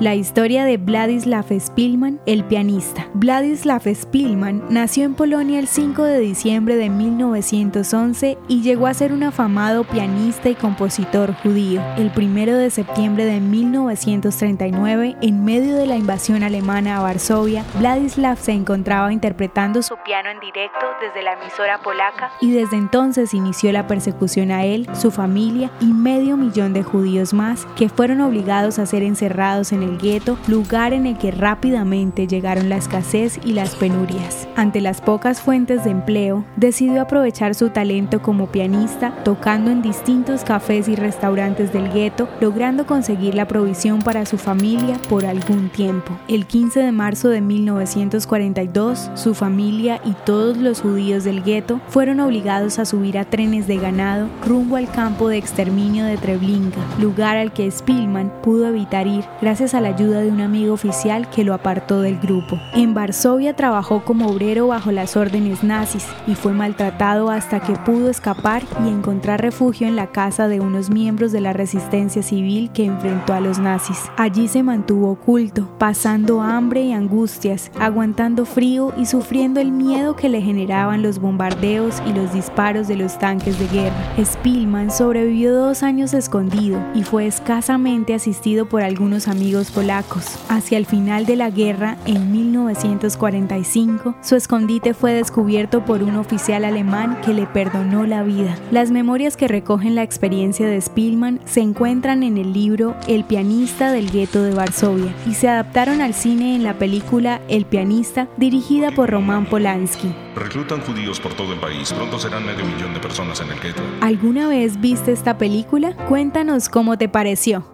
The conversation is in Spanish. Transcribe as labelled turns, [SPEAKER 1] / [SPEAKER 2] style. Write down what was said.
[SPEAKER 1] La historia de Vladislav Spilman, el pianista. Vladislav Spilman nació en Polonia el 5 de diciembre de 1911 y llegó a ser un afamado pianista y compositor judío. El 1 de septiembre de 1939, en medio de la invasión alemana a Varsovia, Vladislav se encontraba interpretando su piano en directo desde la emisora polaca y desde entonces inició la persecución a él, su familia y medio millón de judíos más que fueron obligados a ser encerrados en el gueto, lugar en el que rápidamente llegaron la escasez y las penurias. Ante las pocas fuentes de empleo, decidió aprovechar su talento como pianista, tocando en distintos cafés y restaurantes del gueto, logrando conseguir la provisión para su familia por algún tiempo. El 15 de marzo de 1942, su familia y todos los judíos del gueto fueron obligados a subir a trenes de ganado rumbo al campo de exterminio de Treblinka, lugar al que Spielman pudo evitar ir gracias a la ayuda de un amigo oficial que lo apartó del grupo. En Varsovia trabajó como obrero bajo las órdenes nazis y fue maltratado hasta que pudo escapar y encontrar refugio en la casa de unos miembros de la resistencia civil que enfrentó a los nazis. Allí se mantuvo oculto, pasando hambre y angustias, aguantando frío y sufriendo el miedo que le generaban los bombardeos y los disparos de los tanques de guerra. Spielman sobrevivió dos años escondido y fue escasamente asistido por algunos amigos polacos. Hacia el final de la guerra, en 1945, su escondite fue descubierto por un oficial alemán que le perdonó la vida. Las memorias que recogen la experiencia de Spielman se encuentran en el libro El pianista del gueto de Varsovia y se adaptaron al cine en la película El pianista, dirigida por Roman Polanski.
[SPEAKER 2] Reclutan judíos por todo el país. Pronto serán medio millón de personas en el gueto.
[SPEAKER 1] ¿Alguna vez viste esta película? Cuéntanos cómo te pareció.